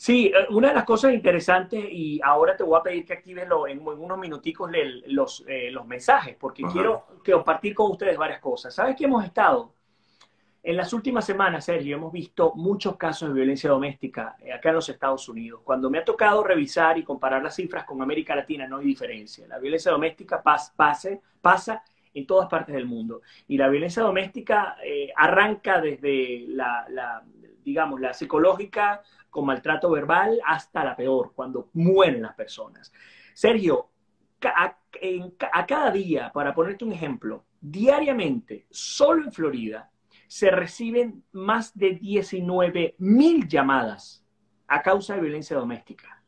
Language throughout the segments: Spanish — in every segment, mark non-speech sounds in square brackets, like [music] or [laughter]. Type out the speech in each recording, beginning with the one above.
Sí, eh, una de las cosas interesantes, y ahora te voy a pedir que actives en, unos minuticos los, eh, los mensajes, porque quiero compartir con ustedes varias cosas. ¿Sabes que hemos estado? En las últimas semanas, Sergio, hemos visto muchos casos de violencia doméstica eh, acá en los Estados Unidos. Cuando me ha tocado revisar y comparar las cifras con América Latina, no hay diferencia. La violencia doméstica pasa en todas partes del mundo. Y la violencia doméstica arranca desde la, digamos, la psicológica con maltrato verbal hasta la peor, cuando mueren las personas. Sergio, a, cada día, para ponerte un ejemplo, diariamente, solo en Florida, se reciben más de 19 mil llamadas a causa de violencia doméstica.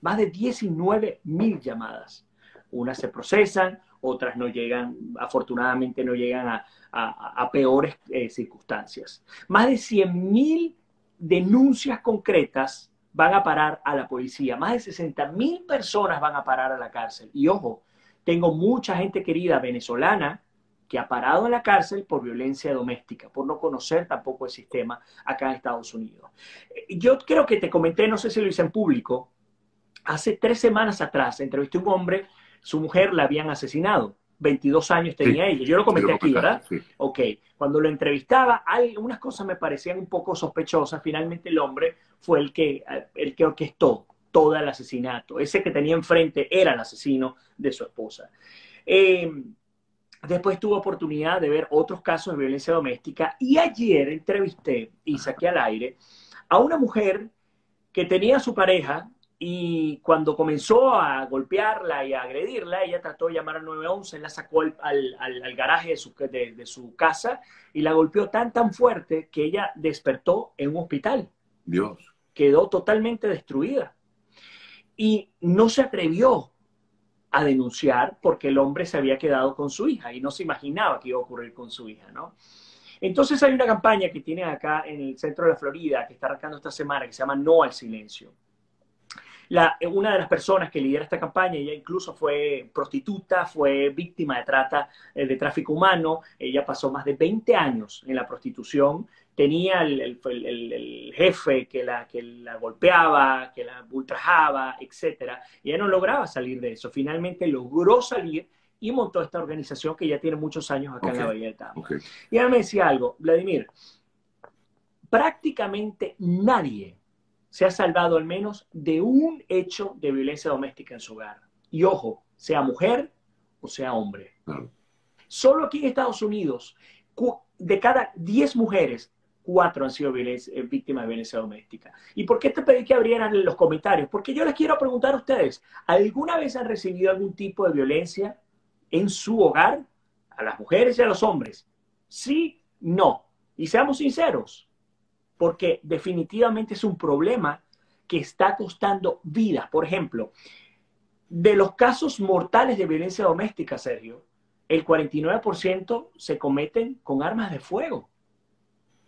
Más de 19 mil llamadas. Unas se procesan, otras no llegan, afortunadamente no llegan a, peores eh, circunstancias. Más de 100 mil denuncias concretas van a parar a la policía. Más de 60 mil personas van a parar a la cárcel. Y ojo, tengo mucha gente querida venezolana que ha parado en la cárcel por violencia doméstica, por no conocer tampoco el sistema acá en Estados Unidos. Eh, yo creo que te comenté, no sé si lo hice en público, hace tres semanas atrás entrevisté a un hombre, su mujer la habían asesinado 22 años tenía ella. Yo lo comenté aquí, ¿verdad? Ok. Cuando lo entrevistaba, algunas cosas me parecían un poco sospechosas. Finalmente el hombre fue el que, el que orquestó todo el asesinato. Ese que tenía enfrente era el asesino de su esposa. Em, después tuve oportunidad de ver otros casos de violencia doméstica y ayer entrevisté y saqué al aire a una mujer que tenía a su pareja y cuando comenzó a golpearla y a agredirla, ella trató de llamar al 911, la sacó al, al, garaje de su, de, su, casa y la golpeó tan, tan fuerte que ella despertó en un hospital. Dios. Quedó totalmente destruida. Y no se atrevió a denunciar porque el hombre se había quedado con su hija y no se imaginaba que iba a ocurrir con su hija, ¿no? Entonces hay una campaña que tienen acá en el centro de la Florida que está arrancando esta semana que se llama No al Silencio una de las personas que lidera esta campaña, ella incluso fue prostituta, fue víctima de trata eh, de tráfico humano, ella pasó más de 20 años en la prostitución, tenía el, jefe que la, que la golpeaba, que la ultrajaba, etc. Y ella no lograba salir de eso. Finalmente logró salir y montó esta organización que ya tiene muchos años acá en la Bahía de Tampa. Y ella me decía algo, Vladimir, prácticamente nadie se ha salvado al menos de un hecho de violencia doméstica en su hogar. Y ojo, sea mujer o sea hombre. Solo aquí en Estados Unidos, de cada 10 mujeres, cuatro han sido eh, víctimas de violencia doméstica. ¿Y por qué te pedí que abrieran los comentarios? Porque yo les quiero preguntar a ustedes, ¿alguna vez han recibido algún tipo de violencia en su hogar? A las mujeres y a los hombres. Sí, no. Y seamos sinceros, porque definitivamente es un problema que está costando vidas. Por ejemplo, de los casos mortales de violencia doméstica, Sergio, el 49% se cometen con armas de fuego.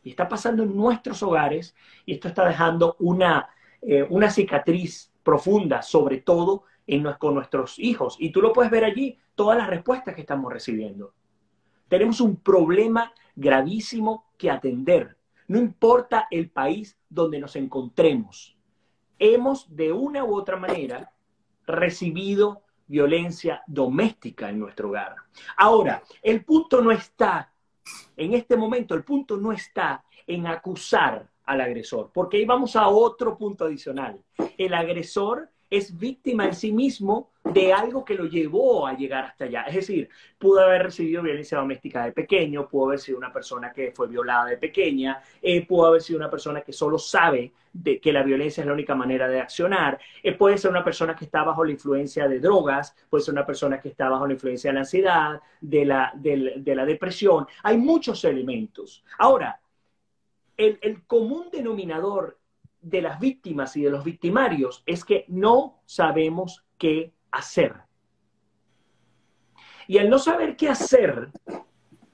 Y está pasando en nuestros hogares y esto está dejando una, eh, una cicatriz profunda, sobre todo en, con nuestros hijos. Y tú lo puedes ver allí, todas las respuestas que estamos recibiendo. Tenemos un problema gravísimo que atender. No importa el país donde nos encontremos, hemos de una u otra manera recibido violencia doméstica en nuestro hogar. Ahora, el punto no está, en este momento, el punto no está en acusar al agresor, porque ahí vamos a otro punto adicional. El agresor es víctima en sí mismo de algo que lo llevó a llegar hasta allá. Es decir, pudo haber recibido violencia doméstica de pequeño, pudo haber sido una persona que fue violada de pequeña, eh, pudo haber sido una persona que solo sabe de que la violencia es la única manera de accionar, eh, puede ser una persona que está bajo la influencia de drogas, puede ser una persona que está bajo la influencia de la ansiedad, de la, de, la depresión. Hay muchos elementos. Ahora, el, el común denominador de las víctimas y de los victimarios es que no sabemos qué hacer. Y al no saber qué hacer,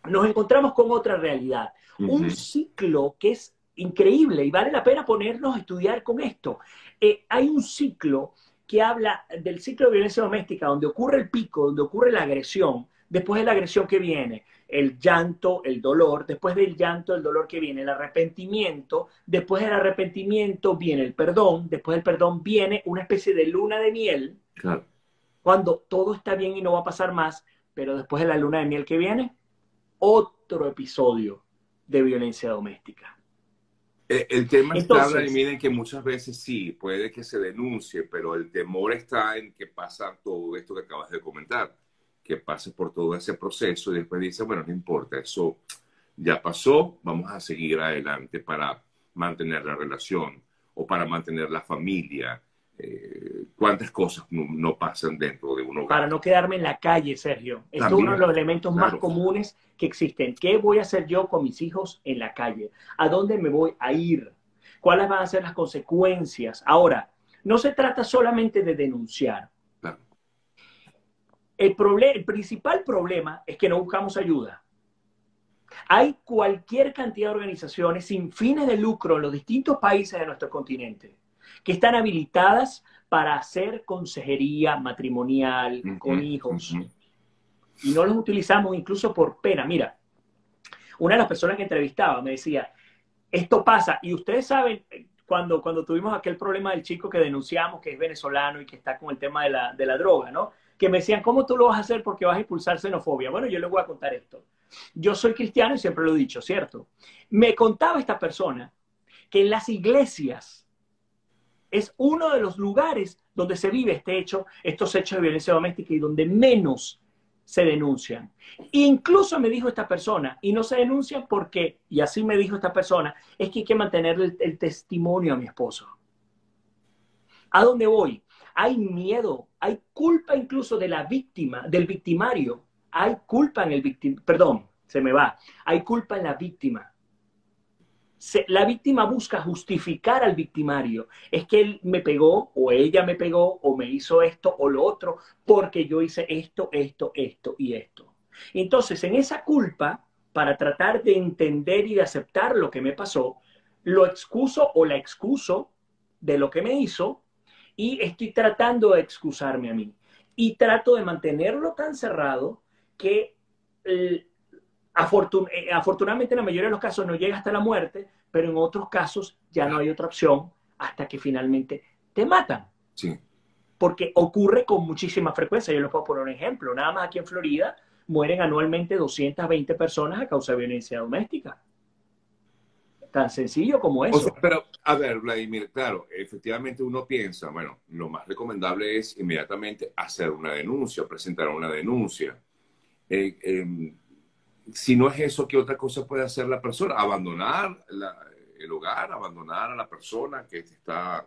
nos encontramos con otra realidad. Un ciclo que es increíble y vale la pena ponernos a estudiar con esto. Eh, hay un ciclo que habla del ciclo de violencia doméstica, donde ocurre el pico, donde ocurre la agresión, Después de la agresión que viene, el llanto, el dolor, después del llanto, el dolor que viene, el arrepentimiento, después del arrepentimiento viene el perdón, después del perdón viene una especie de luna de miel, claro. cuando todo está bien y no va a pasar más, pero después de la luna de miel que viene, otro episodio de violencia doméstica. Eh, el, tema está, miren que muchas veces sí, puede que se denuncie, pero el temor está en que pasa todo esto que acabas de comentar que pase por todo ese proceso y después dice, bueno, no importa, eso ya pasó, vamos a seguir adelante para mantener la relación o para mantener la familia. Eh, ¿Cuántas cosas no, pasan dentro de un hogar? Para no quedarme en la calle, Sergio. es uno de los elementos más comunes que existen. ¿Qué voy a hacer yo con mis hijos en la calle? ¿A dónde me voy a ir? ¿Cuáles van a ser las consecuencias? Ahora, no se trata solamente de denunciar. El, el principal problema es que no buscamos ayuda. Hay cualquier cantidad de organizaciones sin fines de lucro en los distintos países de nuestro continente que están habilitadas para hacer consejería matrimonial con hijos. Y no los utilizamos incluso por pena. Mira, una de las personas que entrevistaba me decía, esto pasa, y ustedes saben, cuando, cuando tuvimos aquel problema del chico que denunciamos, que es venezolano y que está con el tema de la, de la droga, ¿no? Que me decían, ¿cómo tú lo vas a hacer porque vas a impulsar xenofobia? Bueno, yo les voy a contar esto. Yo soy cristiano y siempre lo he dicho, ¿cierto? Me contaba esta persona que en las iglesias es uno de los lugares donde se vive este hecho, estos hechos de violencia doméstica y donde menos se denuncian. Incluso me dijo esta persona, y no se denuncian porque, y así me dijo esta persona, es que hay que mantener el, el testimonio a mi esposo. ¿A dónde voy? Hay miedo, hay culpa incluso de la víctima, del victimario, hay culpa en el victim, perdón, se me va, hay culpa en la víctima. la víctima busca justificar al victimario. Es que él me pegó o ella me pegó o me hizo esto o lo otro porque yo hice esto, esto, esto y esto. Entonces, en esa culpa, para tratar de entender y de aceptar lo que me pasó, lo excuso o la excuso de lo que me hizo y estoy tratando de excusarme a mí. Y trato de mantenerlo tan cerrado que eh, afortunadamente en la mayoría de los casos no llega hasta la muerte, pero en otros casos ya no hay otra opción hasta que finalmente te matan. Sí. Porque ocurre con muchísima frecuencia. Yo les puedo poner un ejemplo. Nada más aquí en Florida mueren anualmente 220 personas a causa de violencia doméstica. Tan sencillo como eso. pero, a ver, Vladimir, claro, efectivamente uno piensa, bueno, lo más recomendable es inmediatamente hacer una denuncia, presentar una denuncia. Eh, em, si no es eso, ¿qué otra cosa puede hacer la persona? Abandonar el hogar, abandonar a la persona que te está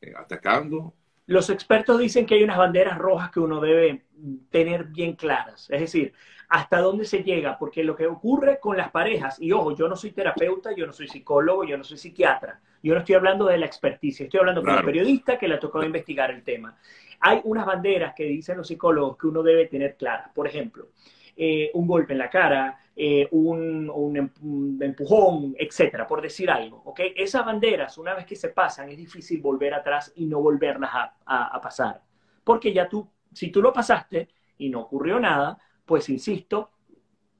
eh, atacando. Los expertos dicen que hay unas banderas rojas que uno debe tener bien claras. Es decir, hasta dónde se llega, porque lo que ocurre con las parejas, y ojo, yo no soy terapeuta, yo no soy psicólogo, yo no soy psiquiatra, yo no estoy hablando de la experticia, estoy hablando con un periodista que le ha tocado investigar el tema. Hay unas banderas que dicen los psicólogos que uno debe tener claras. Por ejemplo, eh, un golpe en la cara, eh, un, un, empujón, etcétera, por decir algo. ¿okay? Esas banderas, una vez que se pasan, es difícil volver atrás y no volverlas a, a pasar. Porque ya tú, si tú lo pasaste y no ocurrió nada, pues insisto,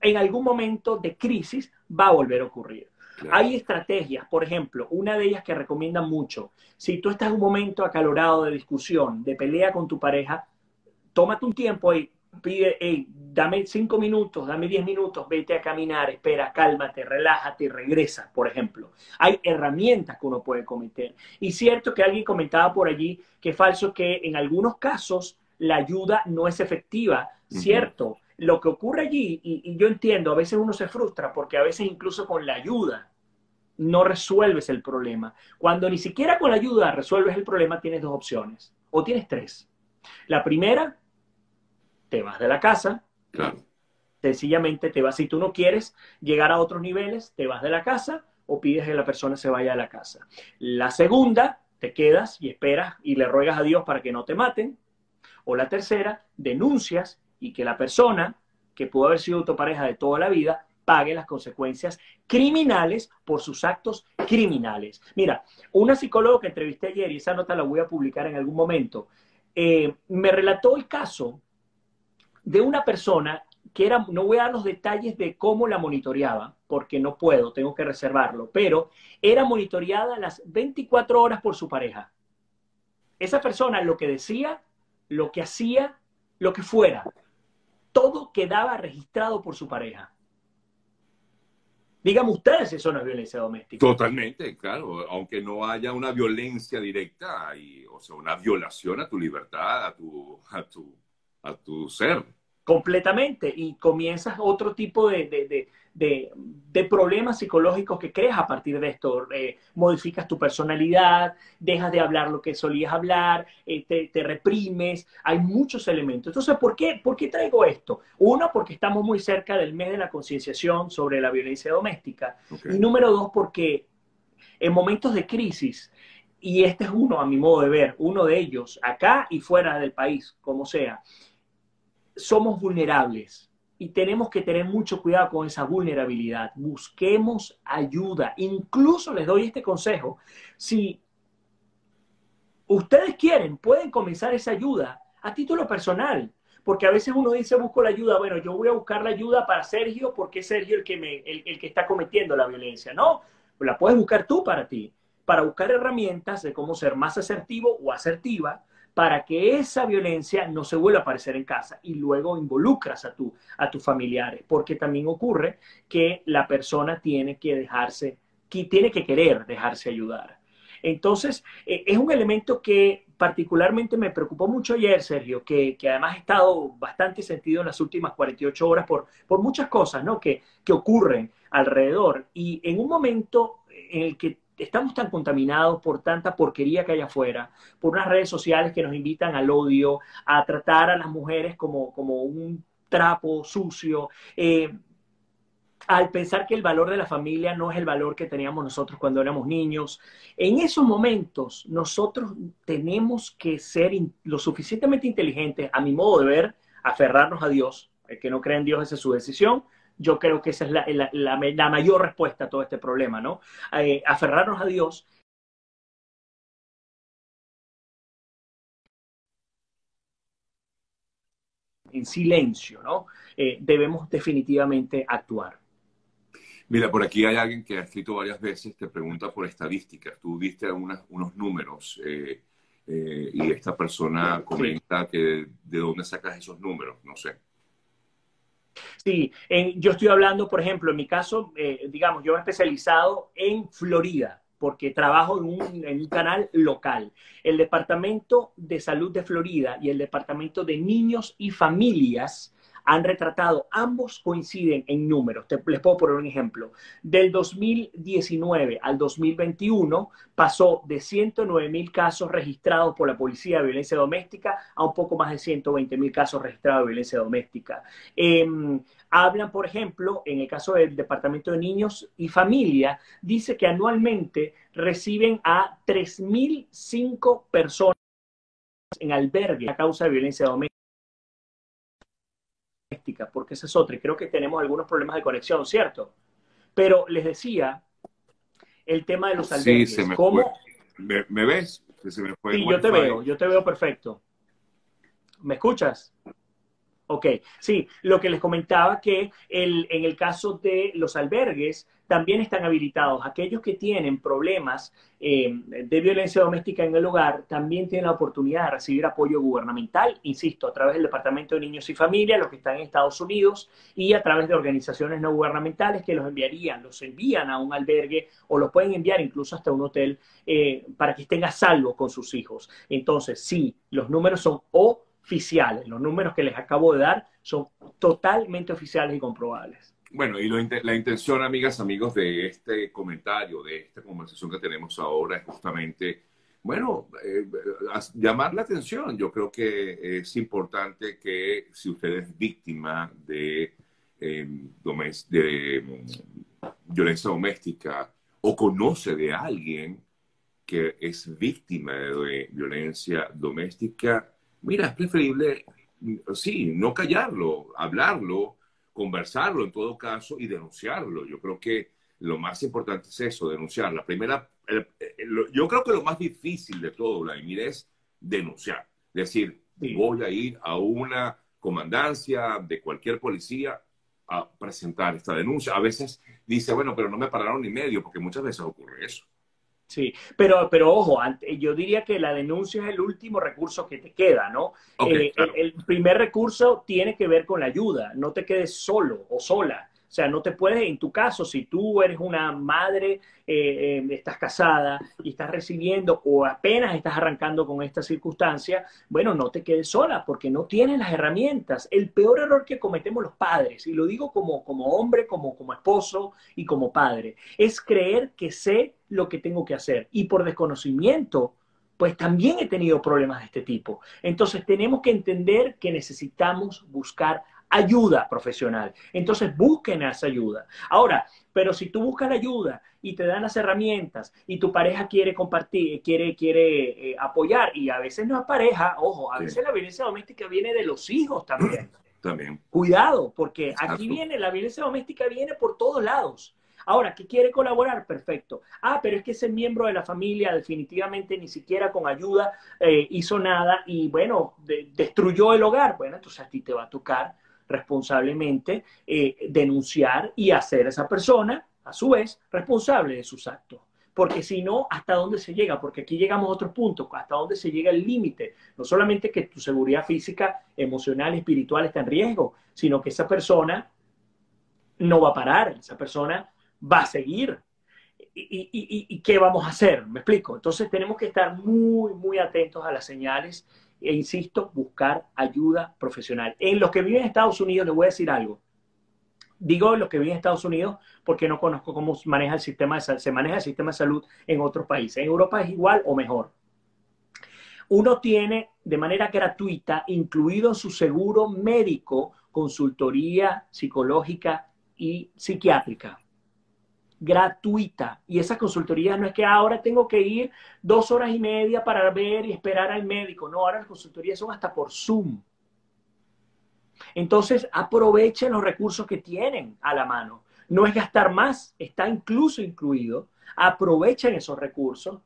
en algún momento de crisis va a volver a ocurrir. Hay estrategias, por ejemplo, una de ellas que recomiendan mucho, si tú estás en un momento acalorado de discusión, de pelea con tu pareja, tómate un tiempo y pide, hey, dame cinco minutos, dame diez minutos, vete a caminar, espera, cálmate, relájate y regresa, por ejemplo. Hay herramientas que uno puede cometer. Y cierto que alguien comentaba por allí que es falso que en algunos casos la ayuda no es efectiva, cierto lo que ocurre allí, y, yo entiendo, a veces uno se frustra porque a veces incluso con la ayuda no resuelves el problema. Cuando ni siquiera con la ayuda resuelves el problema, tienes dos opciones, o tienes tres. La primera, te vas de la casa. Claro. Sencillamente te vas, si tú no quieres llegar a otros niveles, te vas de la casa o pides que la persona se vaya de la casa. La segunda, te quedas y esperas y le ruegas a Dios para que no te maten. O la tercera, denuncias y que la persona que pudo haber sido tu pareja de toda la vida pague las consecuencias criminales por sus actos criminales. Mira, una psicóloga que entrevisté ayer, y esa nota la voy a publicar en algún momento, eh, me relató el caso de una persona que era, no voy a dar los detalles de cómo la monitoreaba, porque no puedo, tengo que reservarlo, pero era monitoreada las 24 horas por su pareja. Esa persona lo que decía, lo que hacía, lo que fuera, todo quedaba registrado por su pareja. Díganme ustedes si eso no es violencia doméstica. Totalmente, claro. Aunque no haya una violencia directa, y, o sea, una violación a tu libertad, a tu, a tu, a tu ser completamente y comienzas otro tipo de, problemas psicológicos que creas a partir de esto. Eh, modificas tu personalidad, dejas de hablar lo que solías hablar, eh, te, reprimes, hay muchos elementos. Entonces, ¿por qué, ¿por qué traigo esto? Uno, porque estamos muy cerca del mes de la concienciación sobre la violencia doméstica. Y número dos, porque en momentos de crisis, y este es uno a mi modo de ver, uno de ellos, acá y fuera del país, como sea, somos vulnerables y tenemos que tener mucho cuidado con esa vulnerabilidad. Busquemos ayuda. Incluso les doy este consejo. Si ustedes quieren, pueden comenzar esa ayuda a título personal. Porque a veces uno dice, busco la ayuda. Bueno, yo voy a buscar la ayuda para Sergio porque es Sergio el que, el, que está cometiendo la violencia. No, la puedes buscar tú para ti. Para buscar herramientas de cómo ser más asertivo o asertiva para que esa violencia no se vuelva a aparecer en casa y luego involucras a, tu, a tus familiares, porque también ocurre que la persona tiene que dejarse, que tiene que querer dejarse ayudar. Entonces, eh, es un elemento que particularmente me preocupó mucho ayer, Sergio, que, además ha estado bastante sentido en las últimas 48 horas por, por muchas cosas ¿no? que, que ocurren alrededor. Y en un momento en el que estamos tan contaminados por tanta porquería que hay afuera, por unas redes sociales que nos invitan al odio, a tratar a las mujeres como, como un trapo sucio, eh, al pensar que el valor de la familia no es el valor que teníamos nosotros cuando éramos niños. En esos momentos nosotros tenemos que ser lo suficientemente inteligentes, a mi modo de ver, aferrarnos a Dios. El que no cree en Dios, esa es su decisión yo creo que esa es la, mayor respuesta a todo este problema, ¿no? Eh, aferrarnos a Dios. En silencio, ¿no? Eh, debemos definitivamente actuar. Mira, por aquí hay alguien que ha escrito varias veces, te pregunta por estadísticas. Tú diste unos números eh, y esta persona comenta que de dónde sacas esos números, no sé. Sí, yo estoy hablando, por ejemplo, en mi caso, eh, digamos, yo he especializado en Florida, porque trabajo en un, en un, canal local. El Departamento de Salud de Florida y el Departamento de Niños y Familias han retratado, ambos coinciden en números. Les puedo poner un ejemplo. Del 2019 al 2021 pasó de 109 mil casos registrados por la Policía de Violencia Doméstica a un poco más de 120 mil casos registrados de violencia doméstica. Em, hablan, por ejemplo, en el caso del Departamento de Niños y Familia, dice que anualmente reciben a 3.005 personas en albergue a causa de violencia doméstica porque esa es otra, y creo que tenemos algunos problemas de conexión, ¿cierto? Pero les decía, el tema de los albergues. Sí, ¿Cómo? ¿Me, ves? sí, yo te veo, yo te veo perfecto. ¿Me escuchas? Ok, sí, lo que les comentaba que el, en el caso de los albergues también están habilitados. Aquellos que tienen problemas eh, de violencia doméstica en el hogar también tienen la oportunidad de recibir apoyo gubernamental, insisto, a través del Departamento de Niños y Familia, los que están en Estados Unidos, y a través de organizaciones no gubernamentales que los enviarían, los envían a un albergue o los pueden enviar incluso hasta un hotel eh, para que estén a salvo con sus hijos. Entonces, sí, los números son o oficiales. Los números que les acabo de dar son totalmente oficiales y comprobables. Bueno, y la intención, amigas, amigos, de este comentario, de esta conversación que tenemos ahora es justamente, bueno, eh, llamar la atención. Yo creo que es importante que si usted es víctima de, em, de mm, violencia doméstica o conoce de alguien que es víctima de violencia doméstica, Mira, es preferible, sí, no callarlo, hablarlo, conversarlo en todo caso y denunciarlo. Yo creo que lo más importante es eso, denunciar. La primera, yo creo que lo más difícil de todo, Vladimir, es denunciar. Decir, voy a ir a una comandancia, de cualquier policía, a presentar esta denuncia. A veces dice, bueno, pero no me pararon ni medio, porque muchas veces ocurre eso. Sí, pero, pero ojo, yo diría que la denuncia es el último recurso que te queda, ¿no? Eh, el, primer recurso tiene que ver con la ayuda, no te quedes solo o sola. O sea, no te puedes, en tu caso, si tú eres una madre, eh, eh, estás casada y estás recibiendo o apenas estás arrancando con esta circunstancia, bueno, no te quedes sola porque no tienes las herramientas. El peor error que cometemos los padres, y lo digo como, como hombre, como, como esposo y como padre, es creer que sé lo que tengo que hacer. Y por desconocimiento, pues también he tenido problemas de este tipo. Entonces tenemos que entender que necesitamos buscar ayuda profesional. Entonces busquen esa ayuda. Ahora, pero si tú buscas la ayuda y te dan las herramientas y tu pareja quiere compartir, quiere, quiere eh, apoyar, y a veces no es pareja, ojo, a veces la violencia doméstica viene de los hijos también. [clears throat] También. Cuidado, porque aquí viene, la violencia doméstica viene por todos lados. Ahora, ¿qué quiere colaborar? Perfecto. Ah, pero es que ese miembro de la familia definitivamente ni siquiera con ayuda eh, hizo nada y bueno, destruyó el hogar. Bueno, entonces a ti te va a tocar responsablemente eh, denunciar y hacer a esa persona, a su vez, responsable de sus actos. Porque si no, ¿hasta dónde se llega? Porque aquí llegamos a otro punto, hasta dónde se llega el límite. No solamente que tu seguridad física, emocional, espiritual está en riesgo, sino que esa persona no va a parar, esa persona va a seguir. ¿Y, y qué vamos a hacer? ¿Me explico? Entonces tenemos que estar muy, muy atentos a las señales e insisto, buscar ayuda profesional. En los que viven en Estados Unidos, les voy a decir algo. Digo los que viven en Estados Unidos porque no conozco cómo maneja el sistema de, se maneja el sistema de salud en otros países. En Europa es igual o mejor. Uno tiene de manera gratuita, incluido en su seguro médico, consultoría psicológica y psiquiátrica gratuita. Y esa consultoría no es que ahora tengo que ir dos horas y media para ver y esperar al médico. No, ahora las consultorías son hasta por Zoom. Entonces, aprovechen los recursos que tienen a la mano. No es gastar más, está incluso incluido. Aprovechen esos recursos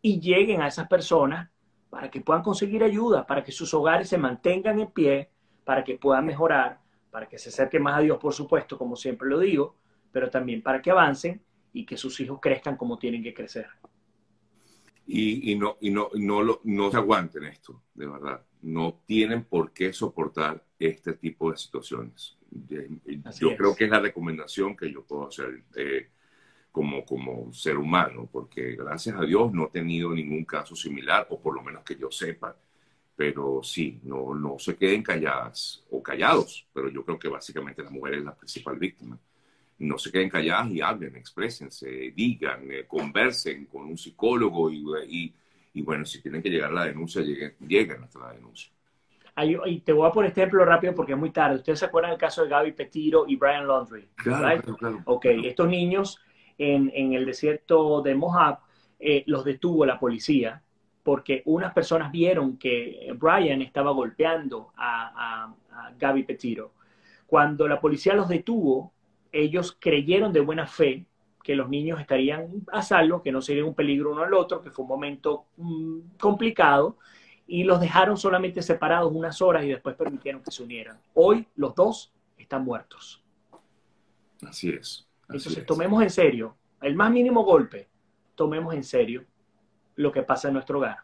y lleguen a esas personas para que puedan conseguir ayuda, para que sus hogares se mantengan en pie, para que puedan mejorar, para que se acerquen más a Dios, por supuesto, como siempre lo digo, pero también para que avancen y que sus hijos crezcan como tienen que crecer. Y, no, y no, no, no se aguanten esto, de verdad. No tienen por qué soportar este tipo de situaciones. Yo creo que es la recomendación que yo puedo hacer eh, como, como ser humano, porque gracias a Dios no he tenido ningún caso similar, o por lo menos que yo sepa. Pero sí, no, no se queden calladas o callados, pero yo creo que básicamente la mujer es la principal víctima no se queden calladas y hablen, exprésense, digan, eh, conversen con un psicólogo y, bueno, si tienen que llegar a la denuncia, lleguen, lleguen hasta la denuncia. y te voy a poner este ejemplo rápido porque es muy tarde. ¿Ustedes se acuerdan del caso de Gaby Petiro y Brian Laundry? Claro, claro, Ok, estos niños en, el desierto de Mojave eh, los detuvo la policía porque unas personas vieron que Brian estaba golpeando a, a, a Gaby Petiro. Cuando la policía los detuvo, ellos creyeron de buena fe que los niños estarían a salvo, que no serían un peligro uno al otro, que fue un momento mm, complicado, y los dejaron solamente separados unas horas y después permitieron que se unieran. Hoy los dos están muertos. Así es. Entonces tomemos en serio, el más mínimo golpe, tomemos en serio lo que pasa en nuestro hogar.